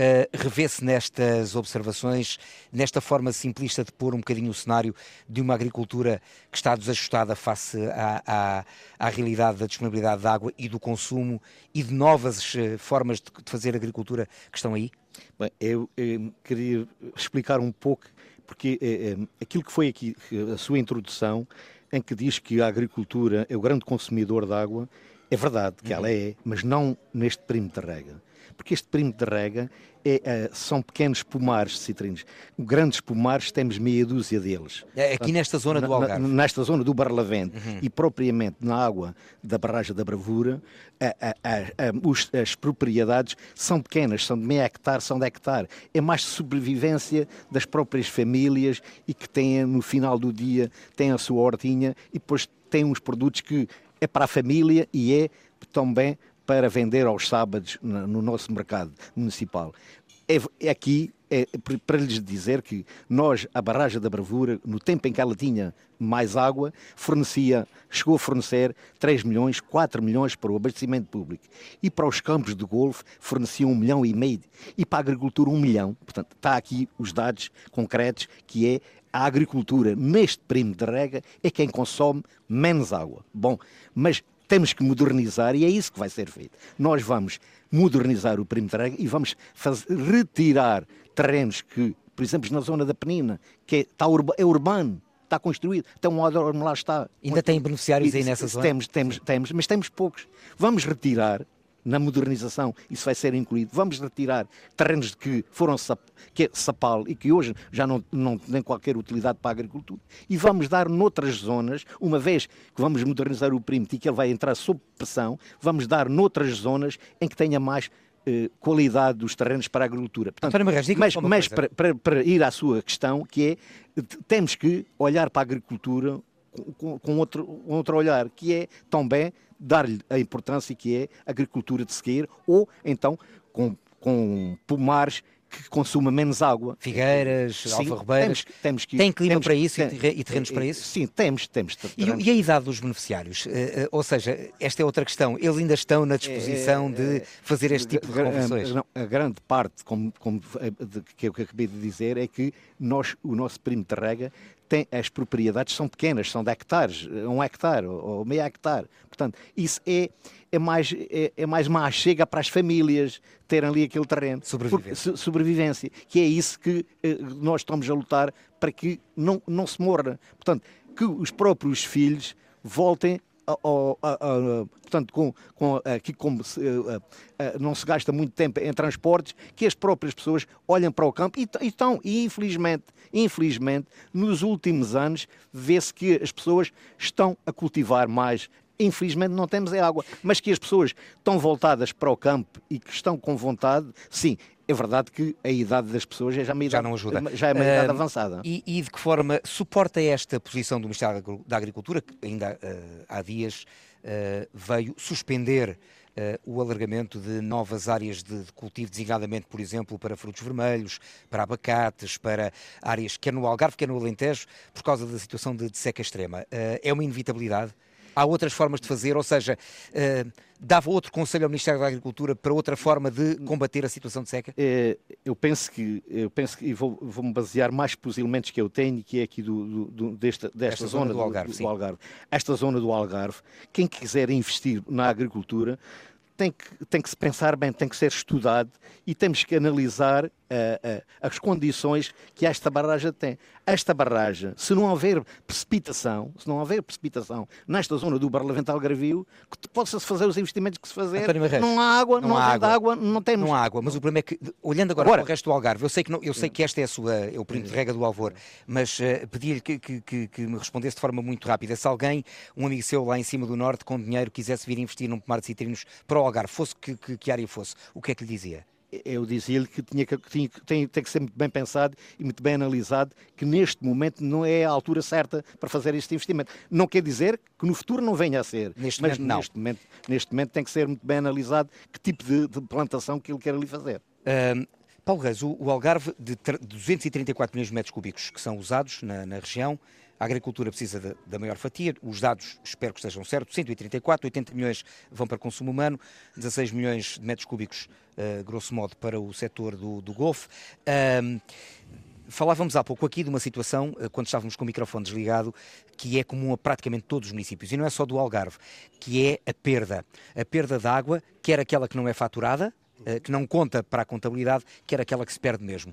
S2: Uh, revê-se nestas observações, nesta forma simplista de pôr um bocadinho o cenário de uma agricultura que está desajustada face à, à, à realidade da disponibilidade de água e do consumo e de novas uh, formas de, de, fazer agricultura que estão aí?
S9: Bem, eu, eu queria explicar um pouco, porque é, é, aquilo que foi aqui a sua introdução, em que diz que a agricultura é o grande consumidor de água, é verdade que uhum. ela é, mas não neste perímetro de rega porque este perímetro de rega é, é, são pequenos pomares de citrinos. Grandes pomares temos meia dúzia deles.
S2: É aqui nesta zona do Algarve?
S9: nesta zona do Barlavento uhum. e propriamente na água da barragem da Bravura, a, a, a, os, as propriedades são pequenas, são de meio hectare, são de hectare. É mais sobrevivência das próprias famílias e que têm, no final do dia, têm a sua hortinha e depois têm uns produtos que é para a família e é também para vender aos sábados no nosso mercado municipal. É, é aqui é para lhes dizer que nós, a barragem da Bravura, no tempo em que ela tinha mais água, fornecia, chegou a fornecer 3 milhões, 4 milhões para o abastecimento público. E para os campos de golfe fornecia 1 milhão e meio. E para a agricultura 1 milhão. Portanto, está aqui os dados concretos que é a agricultura neste primo de rega é quem consome menos água. Bom, mas temos que modernizar e é isso que vai ser feito. Nós vamos modernizar o perímetro e vamos fazer, retirar terrenos que, por exemplo, na zona da Penina, que é, está urba, é urbano, está construído, um odor, lá está.
S2: Ainda tem beneficiários aí nessa zona?
S9: Temos, temos, temos, mas temos poucos. Vamos retirar na modernização, isso vai ser incluído. Vamos retirar terrenos que foram sap, que é sapal e que hoje já não, não têm qualquer utilidade para a agricultura e vamos dar noutras zonas, uma vez que vamos modernizar o perímetro e que ele vai entrar sob pressão, vamos dar noutras zonas em que tenha mais eh, qualidade dos terrenos para a agricultura.
S2: Portanto,
S9: mas mas para, para, para, ir à sua questão, que é, temos que olhar para a agricultura com, com outro, outro olhar, que é também dar-lhe a importância que é a agricultura de sequeiro ou então com, com pomares que consuma menos água.
S2: Figueiras, Alfarrobeiras. Temos, temos que, tem clima temos, para isso tem, e terrenos para isso?
S9: Sim, temos. temos
S2: e, e, a idade dos beneficiários? Uh, ou seja, esta é outra questão. Eles ainda estão na disposição é, de fazer este tipo de conversões?
S9: A, a, grande parte, como, como de, que eu acabei de dizer, é que nós, o nosso perímetro de rega tem, as propriedades são pequenas, são de hectares, um hectare ou meio hectare. Portanto, isso é, é, mais, é, é mais má chega para as famílias terem ali aquele terreno.
S2: Sobrevivência.
S9: Por, sobrevivência. Que é isso que eh, nós estamos a lutar para que não, não se morra. Portanto, que os próprios filhos voltem portanto, com, com, aqui como se, uh, uh, não se gasta muito tempo em transportes, que as próprias pessoas olham para o campo e, e estão, e infelizmente, infelizmente, nos últimos anos, vê-se que as pessoas estão a cultivar mais. Infelizmente não temos é água, mas que as pessoas estão voltadas para o campo e que estão com vontade, sim, é verdade que a idade das pessoas é já, uma idade,
S2: já não ajuda.
S9: Já é uma idade uh, avançada.
S2: E, e, de que forma suporta esta posição do Ministério da Agricultura, que ainda uh, há dias uh, veio suspender o alargamento de novas áreas de, de, cultivo, designadamente, por exemplo, para frutos vermelhos, para abacates, para áreas quer no Algarve, quer no Alentejo, por causa da situação de, de seca extrema. é uma inevitabilidade? Há outras formas de fazer, ou seja, uh, dava outro conselho ao Ministério da Agricultura para outra forma de combater a situação de seca?
S9: É, eu penso que, eu penso que vou, vou-me basear mais pelos elementos que eu tenho, que é aqui do, do, desta, desta zona, zona, do Algarve, do, Algarve. Esta zona do Algarve, quem quiser investir na agricultura tem que, tem que se pensar bem, tem que ser estudado e temos que analisar as condições que esta barragem tem. Esta barragem, se não houver precipitação, se não houver precipitação nesta zona do Barlavento Algarvio, que possa-se fazer os investimentos que se fazer, não há água, não, não há água. água, não temos.
S2: Não há água, mas o problema é que, olhando agora, agora para o resto do Algarve, eu sei que, não, eu sei que esta é a sua, é o período de rega do Alvor, mas uh, pedi-lhe que, que, que, que, me respondesse de forma muito rápida. Se alguém, um amigo seu lá em cima do Norte, com dinheiro, quisesse vir investir num pomar de citrinos para o Algarve, fosse que, que, que área fosse, o que é que lhe dizia?
S9: Eu dizia-lhe que, tinha que tinha, tem, tem, que ser muito bem pensado e muito bem analisado, que neste momento não é a altura certa para fazer este investimento. Não quer dizer que no futuro não venha a ser,
S2: neste
S9: mas
S2: momento, não.
S9: Neste, momento, neste momento tem que ser muito bem analisado que tipo de, de plantação que ele quer ali fazer.
S2: Um, Paulo Reis, o, o Algarve de 234 milhões de metros cúbicos que são usados na, na região, a agricultura precisa da, maior fatia, os dados espero que estejam certos, 134, 80 milhões vão para consumo humano, 16 milhões de metros cúbicos, uh, grosso modo, para o setor do, do Golfo. Falávamos há pouco aqui de uma situação, eh, quando estávamos com o microfone desligado, que é comum a praticamente todos os municípios, e não é só do Algarve, que é a perda. A perda de água, quer aquela que não é faturada, eh, que não conta para a contabilidade, quer aquela que se perde mesmo.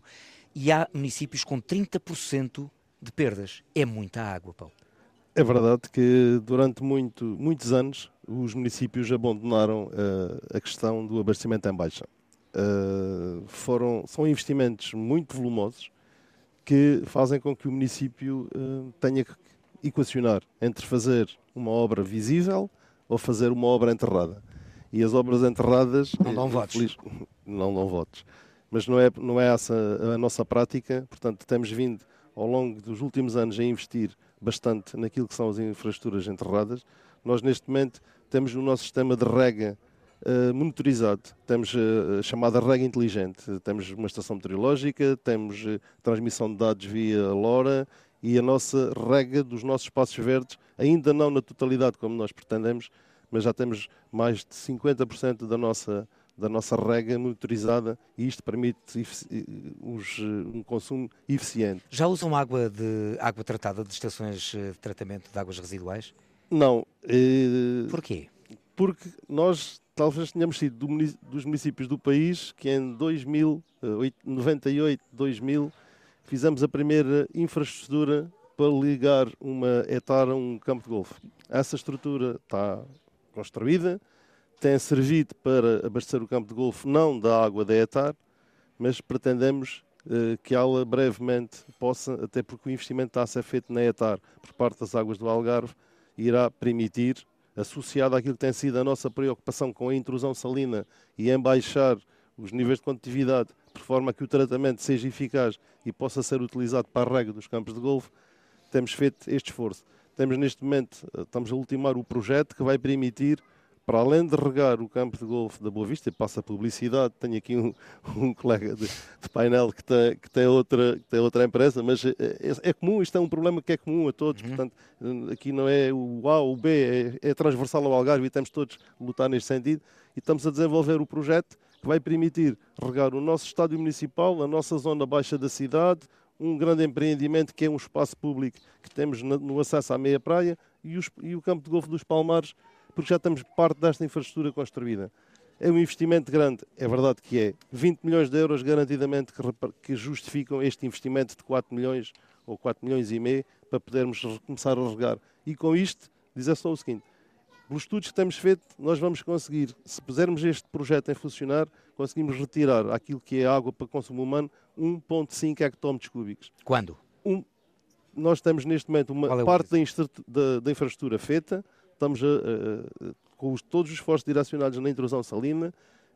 S2: E há municípios com 30% de perdas. É muita água, Paulo.
S10: É verdade que durante muito, muitos anos os municípios abandonaram uh, a questão do abastecimento em baixa. Uh, foram, são investimentos muito volumosos que fazem com que o município uh, tenha que equacionar entre fazer uma obra visível ou fazer uma obra enterrada. E as obras enterradas.
S2: Não dão votos.
S10: Não dão votos. Mas não é, não é essa a nossa prática, portanto, temos vindo ao longo dos últimos anos a investir bastante naquilo que são as infraestruturas enterradas. Nós, neste momento, temos o nosso sistema de rega uh, monitorizado. Temos uh, a chamada rega inteligente. Temos uma estação meteorológica, temos uh, transmissão de dados via LoRa e a nossa rega dos nossos espaços verdes, ainda não na totalidade como nós pretendemos, mas já temos mais de 50% da nossa da nossa rega monitorizada e isto permite um consumo eficiente.
S2: Já usam água, de, água tratada de estações eh, de tratamento de águas residuais?
S10: Não. Eh,
S2: Porquê?
S10: Porque nós talvez tenhamos sido do, dos municípios do país que em 2000, 98, 2000, fizemos a primeira infraestrutura para ligar uma etar a um campo de golfe. Essa estrutura está construída, tem servido para abastecer o campo de golfe não da água da ETAR, mas pretendemos uh, que ela brevemente possa, até porque o investimento está a ser feito na ETAR por parte das águas do Algarve, irá permitir, associado àquilo que tem sido a nossa preocupação com a intrusão salina e em baixar os níveis de condutividade, por forma que o tratamento seja eficaz e possa ser utilizado para a rega dos campos de golfe, temos feito este esforço. Temos neste momento, eh, estamos a ultimar o projeto que vai permitir para além de regar o campo de golfe da Boa Vista, passa a publicidade, tenho aqui um, um colega de, de, painel que tem, que, tem outra, que tem outra empresa, mas é, é, é, comum, isto é um problema que é comum a todos, uhum. portanto, aqui não é o A ou o B, é, é transversal ao Algarve e temos todos a lutar neste sentido e estamos a desenvolver o projeto que vai permitir regar o nosso estádio municipal, a nossa zona baixa da cidade, um grande empreendimento que é um espaço público que temos no acesso à meia praia e, os, e o campo de golfe dos Palmares porque já estamos parte desta infraestrutura construída. É um investimento grande, é verdade que é. 20 milhões de euros garantidamente que justificam este investimento de 4 milhões ou 4 milhões e meio para podermos começar a regar. E com isto, dizer só o seguinte, pelos estudos que temos feito, nós vamos conseguir, se pusermos este projeto em funcionar, conseguimos retirar aquilo que é água para consumo humano 1,5 hectómetros cúbicos.
S2: Quando?
S10: Um, nós temos neste momento uma é parte da, da, da infraestrutura feita, estamos a, a, com os, todos os esforços direcionados na intrusão salina,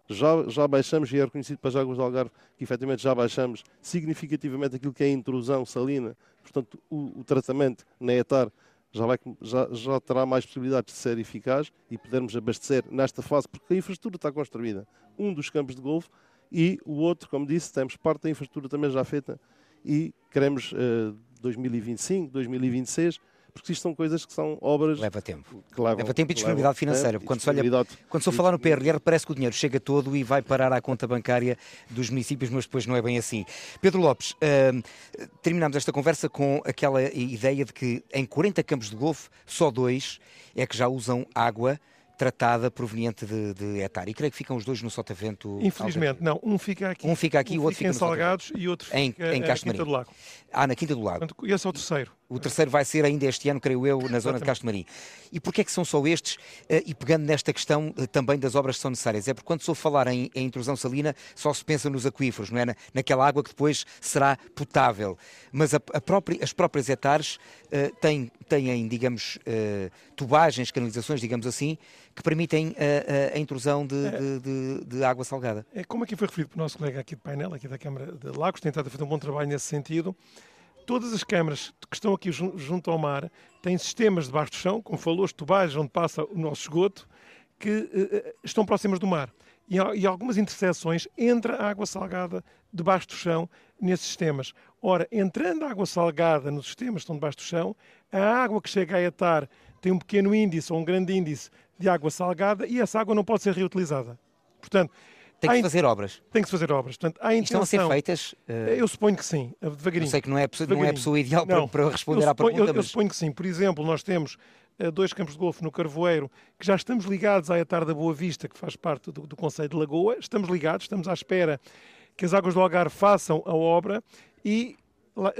S10: já, já baixamos, e é reconhecido para as águas do Algarve, que efetivamente já baixamos significativamente aquilo que é a intrusão salina, portanto o, o tratamento na etar já, vai, já, já terá mais possibilidades de ser eficaz e podermos abastecer nesta fase, porque a infraestrutura está construída. Um dos campos de golfe e o outro, como disse, temos parte da infraestrutura também já feita e queremos uh, 2025, 2026 porque isto são coisas que são obras.
S2: Leva tempo.
S10: Levam,
S2: Leva tempo e disponibilidade financeira. Tempo, quando, se olha, quando se falar no PRR, parece que o dinheiro chega todo e vai parar à conta bancária dos municípios, mas depois não é bem assim. Pedro Lopes, uh, terminamos esta conversa com aquela ideia de que em 40 campos de golfe, só dois é que já usam água tratada proveniente de, de etar. E creio que ficam os dois no Sotavento.
S11: Infelizmente, não. Um fica aqui.
S2: Um fica aqui,
S11: um
S2: o outro fica,
S11: fica em Salgados e outro fica em, em Quinta do Lago.
S2: Ah, na Quinta do Lago.
S11: E esse é o terceiro.
S2: O terceiro vai ser ainda este ano, creio eu, na zona de Castro Marim. E porquê é que são só estes? Eh, e pegando nesta questão eh, também das obras que são necessárias, é porque quando se falar em, em intrusão salina, só se pensa nos aquíferos, não é? Na, naquela água que depois será potável. Mas a, a própria, as próprias hectares uh, têm, têm, digamos, uh, tubagens, canalizações, digamos assim, que permitem a, a intrusão de, é, de, de, de, água salgada.
S11: É como aqui foi referido pelo nosso colega aqui de painel, aqui da Câmara de Lagos, tem estado a fazer um bom trabalho nesse sentido todas as câmaras que estão aqui junto ao mar têm sistemas debaixo do chão, como falou, as tubagens onde passa o nosso esgoto, que uh, estão próximas do mar. E, e algumas interseções entra água salgada debaixo do chão nesses sistemas. Ora, entrando água salgada nos sistemas que estão debaixo do chão, a água que chega a etar tem um pequeno índice ou um grande índice de água salgada e essa água não pode ser reutilizada. Portanto,
S2: tem que se fazer obras.
S11: Tem que se fazer obras. Portanto, há intenção...
S2: Estão a ser feitas? Uh...
S11: Eu suponho que sim, devagarinho.
S2: Eu sei que não é, não é a pessoa ideal não. para, para responder suponho, à pergunta,
S11: eu, mas... eu suponho que sim. Por exemplo, nós temos uh, dois campos de golfe no Carvoeiro que já estamos ligados à Etar da Boa Vista, que faz parte do, do Conselho de Lagoa. Estamos ligados, estamos à espera que as águas do Algarve façam a obra e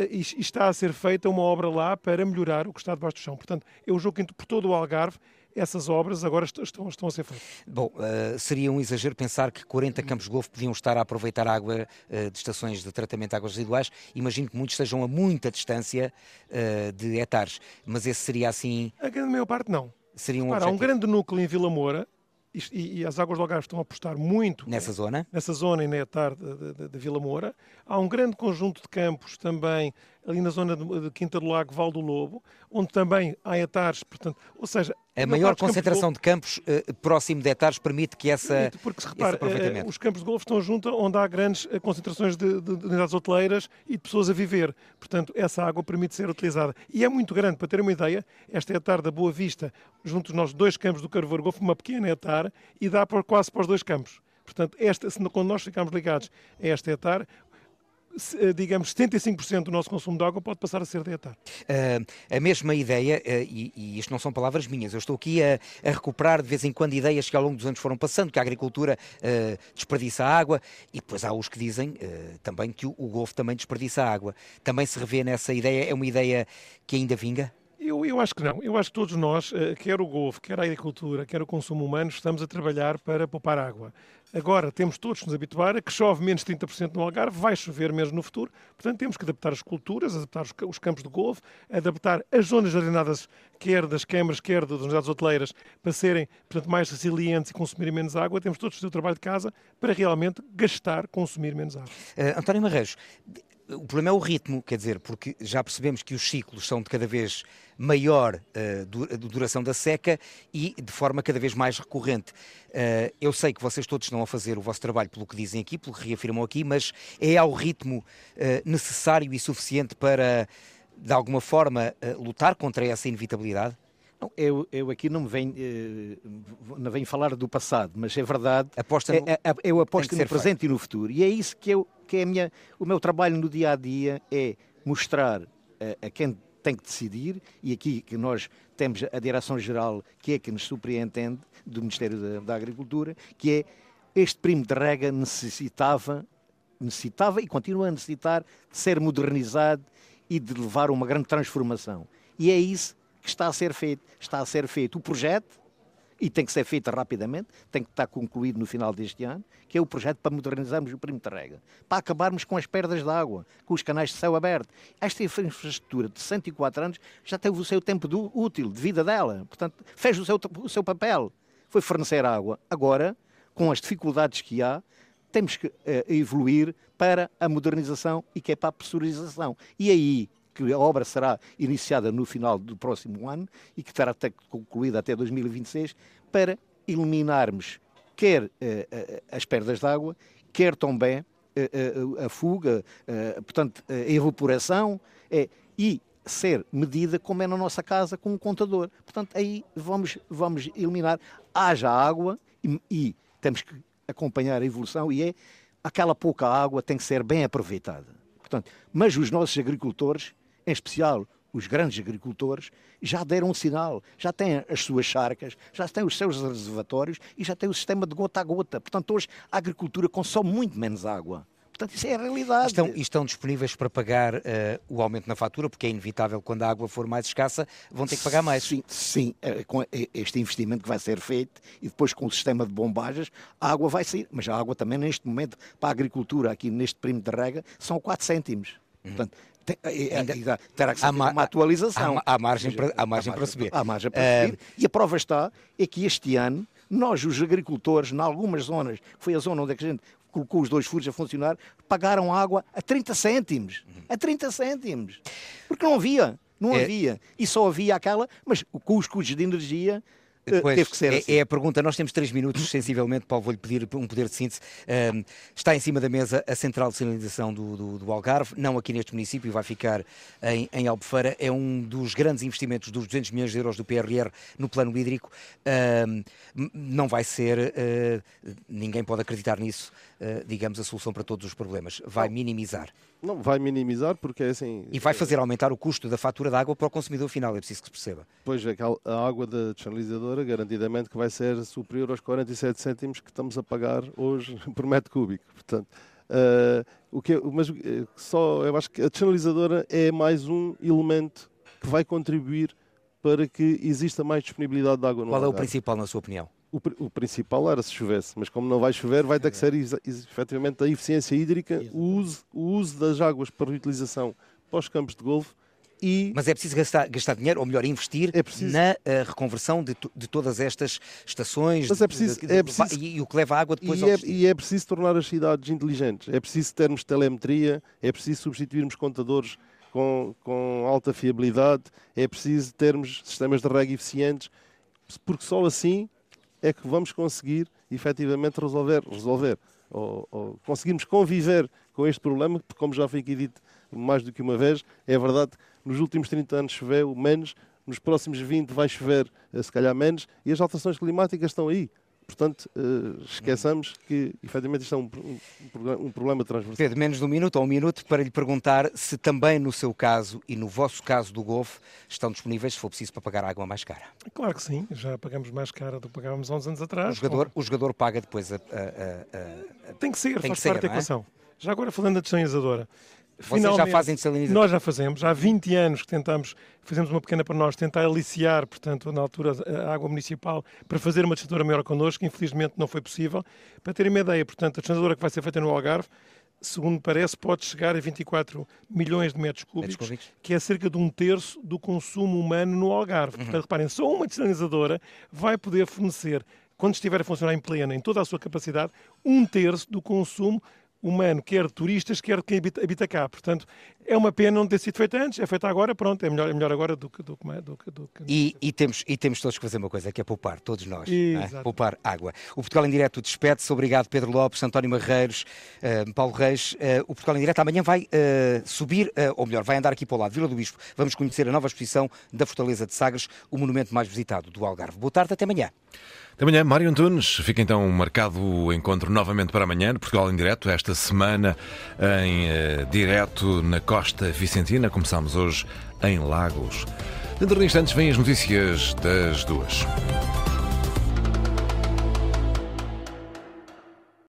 S11: e está a ser feita uma obra lá para melhorar o que está debaixo do chão. Portanto, eu julgo que por todo o Algarve essas obras agora estão, estão a ser feitas.
S2: Bom, uh, seria um exagero pensar que 40 campos de golfe podiam estar a aproveitar a água uh, de estações de tratamento de águas residuais. Imagino que muitos estejam a muita distância uh, de hectares, mas esse seria assim...
S11: A grande maior parte não.
S2: Seria um
S11: Repara, um grande núcleo em Vila Moura, e, e, as águas do Algarve estão a apostar muito
S2: nessa zona,
S11: nessa zona e na etar de, de, de, Vila Moura. Há um grande conjunto de campos também ali na zona de, de Quinta do Lago, Val do Lobo, onde também há hectares, portanto, ou seja...
S2: A maior concentração de campos, de campos uh, próximo de hectares permite que essa permite,
S11: porque, se repara, uh, os campos de golfe estão juntos onde há grandes uh, concentrações de, de, de unidades hoteleiras e de pessoas a viver. Portanto, essa água permite ser utilizada. E é muito grande, para ter uma ideia, esta hectare da Boa Vista, junto aos dois campos do Carvoeiro Golfo, uma pequena hectare, e dá por, quase para os dois campos. Portanto, esta, quando nós ficamos ligados a esta hectare, eh, digamos, 75% do nosso consumo de água pode passar a ser de etar.
S2: Uh, a mesma ideia, uh, e, e, isto não são palavras minhas, eu estou aqui a, a, recuperar de vez em quando ideias que ao longo dos anos foram passando, que a agricultura uh, desperdiça água, e depois há os que dizem também que o, o Golfo também desperdiça água. Também se revê nessa ideia, é uma ideia que ainda vinga?
S11: Eu, eu acho que não. Eu acho que todos nós, quer o Golfo, quer a agricultura, quer o consumo humano, estamos a trabalhar para poupar água. Agora, temos todos nos habituar a que chove menos 30% no Algarve, vai chover menos no futuro, portanto temos que adaptar as culturas, adaptar os campos de golfe, adaptar as zonas jardineiradas, quer das câmaras, quer das unidades hoteleiras, para serem portanto, mais resilientes e consumirem menos água. Temos todos fazer o trabalho de casa para realmente gastar, consumir menos água.
S2: Uh, António Marreiros, o problema é o ritmo, quer dizer, porque já percebemos que os ciclos são de cada vez maior uh, duração da seca e de forma cada vez mais recorrente. Uh, eu sei que vocês todos estão a fazer o vosso trabalho pelo que dizem aqui, pelo que reafirmam aqui, mas é ao ritmo uh, necessário e suficiente para, de alguma forma, lutar contra essa inevitabilidade?
S9: Não, eu, eu aqui não venho, não venho falar do passado, mas é verdade. Aposta no, é, é, eu aposto no presente feito. e no futuro. E é isso que, eu, que é minha, o meu trabalho no dia a dia é mostrar a, a quem tem que decidir, e aqui que nós temos a Direção-Geral, que é que nos surpreende do Ministério da, da, Agricultura, que é este primo de rega necessitava, necessitava e continua a necessitar de ser modernizado e de levar uma grande transformação. E é isso que está a ser feito. Está a ser feito o projeto, e tem que ser feita rapidamente, tem que estar concluído no final deste ano, que é o projeto para modernizarmos o perímetro de rega, para acabarmos com as perdas de água, com os canais de céu aberto. Esta infraestrutura de 104 anos já teve o seu tempo do, útil, de vida dela, portanto, fez o seu, o seu papel, foi fornecer água. Agora, com as dificuldades que há, temos que uh, evoluir para a modernização e que é para a pressurização. E aí, que a obra será iniciada no final do próximo ano e que até concluída até 2026, para eliminarmos quer uh, uh, as perdas de água, quer também uh, a fuga, portanto, a evaporação, e ser medida como é na nossa casa com um contador. Portanto, aí vamos, vamos eliminar. Haja água e, e temos que acompanhar a evolução e é aquela pouca água tem que ser bem aproveitada. Portanto, mas os nossos agricultores em especial os grandes agricultores, já deram um sinal, já têm as suas charcas, já têm os seus reservatórios e já têm o sistema de gota a gota. Portanto, hoje a agricultura consome muito menos água. Portanto, isso é a realidade.
S2: Estão, estão disponíveis para pagar uh, o aumento na fatura, porque é inevitável, quando a água for mais escassa, vão ter que pagar mais.
S9: Sim, sim uh, com este investimento que vai ser feito e depois com o sistema de bombagens, a água vai sair. Mas a água também, neste momento, para a agricultura, aqui neste primo de rega, são 4 cêntimos. Uhum. Portanto, tem, é, é, ainda, terá que ser uma atualização.
S2: Há, há margem, para, há margem para subir.
S9: Há margem para subir. E a prova está é que este ano, nós, os agricultores, em algumas zonas, que foi a zona onde a gente colocou os dois furos a funcionar, pagaram água a 30 cêntimos. A 30 cêntimos. Porque não havia. Não é. havia. E só havia aquela, mas com os custos de energia
S2: Pois, teve que ser é, assim. é, a pergunta. Nós temos três minutos, sensivelmente. Paulo, vou-lhe pedir um poder de síntese. Um, está em cima da mesa a central de sinalização do, do, do, Algarve, não aqui neste município, vai ficar em, em Albufeira. É um dos grandes investimentos dos 200 milhões de euros do PRR no plano hídrico. Um, não vai ser, uh, ninguém pode acreditar nisso, uh, digamos, a solução para todos os problemas. Vai minimizar.
S10: Não, vai minimizar porque é assim.
S2: E vai fazer aumentar o custo da fatura da água para o consumidor final, é preciso que se perceba.
S10: Pois é, a água da garantidamente que vai ser superior aos 47 cêntimos que estamos a pagar hoje por metro cúbico. Portanto, uh, o que, mas eh, só eu acho que a desalinizadora é mais um elemento que vai contribuir para que exista mais disponibilidade de água no
S2: Qual é o principal, na sua opinião?
S10: O, o, principal era se chovesse, mas como não vai chover, vai ter que ser efetivamente a eficiência hídrica, o uso, o uso das águas para reutilização para os campos de golfe e...
S2: Mas é preciso gastar, gastar dinheiro, ou melhor, investir é preciso... na uh, reconversão de, de, todas estas estações
S10: Mas é preciso, de, de, é preciso...
S2: e, e, o que leva a água depois
S10: e
S2: ao
S10: é, E é preciso tornar as cidades inteligentes, é preciso termos telemetria, é preciso substituirmos contadores com, com alta fiabilidade, é preciso termos sistemas de rega eficientes, porque só assim é que vamos conseguir efetivamente resolver, resolver ou, ou conseguirmos conviver com este problema, porque como já foi aqui dito mais do que uma vez, é verdade que nos últimos 30 anos choveu menos, nos próximos 20 vai chover eh, se calhar menos, e as alterações climáticas estão aí. Portanto, uh, esqueçamos que, efetivamente, isto é um, um, um, problema transversal.
S2: Pedro, menos de um minuto ou um minuto para lhe perguntar se também no seu caso e no vosso caso do Golfo estão disponíveis, se for preciso, para pagar água mais cara.
S11: Claro que sim, já pagamos mais cara do que pagávamos há uns anos atrás.
S2: O jogador, o jogador paga depois a, a, a,
S11: a... Tem que ser, Tem faz que parte ser, da é? equação. É? Já agora falando da desalinizadora,
S2: vocês já fazem desalinização?
S11: Nós já fazemos. Há 20 anos que tentamos, fazemos uma pequena para nós, tentar aliciar, portanto, na altura, a água municipal para fazer uma desalinadora maior connosco. Infelizmente não foi possível. Para terem uma ideia, portanto, a desalinadora que vai ser feita no Algarve, segundo parece, pode chegar a 24 milhões de metros cúbicos, metros cúbicos, que é cerca de um terço do consumo humano no Algarve. Uhum. Portanto, reparem, só uma desalinizadora vai poder fornecer, quando estiver a funcionar em plena, em toda a sua capacidade, um terço do consumo humano, quer de turistas, quer de quem habita, cá. Portanto, é uma pena não ter sido feita antes, é feita agora, pronto, é melhor, é melhor agora do que. Do, do, do,
S2: e, e, temos, e temos todos que fazer uma coisa, que é poupar, todos nós. É? Poupar água. O Portugal em Direto despede-se. Obrigado, Pedro Lopes, António Marreiros, uh, Paulo Reis. Uh, o Portugal em Direto amanhã vai uh, subir, ou melhor, vai andar aqui para o lado, Vila do Bispo. Vamos conhecer a nova exposição da Fortaleza de Sagres, o monumento mais visitado do Algarve. Boa tarde, até amanhã.
S1: Até amanhã, Mário Antunes. Fica então marcado o encontro novamente para amanhã, Portugal em Direto, esta semana em uh, direto na Costa Vicentina. Começamos hoje em Lagos. Dentro de instantes vêm as notícias das duas.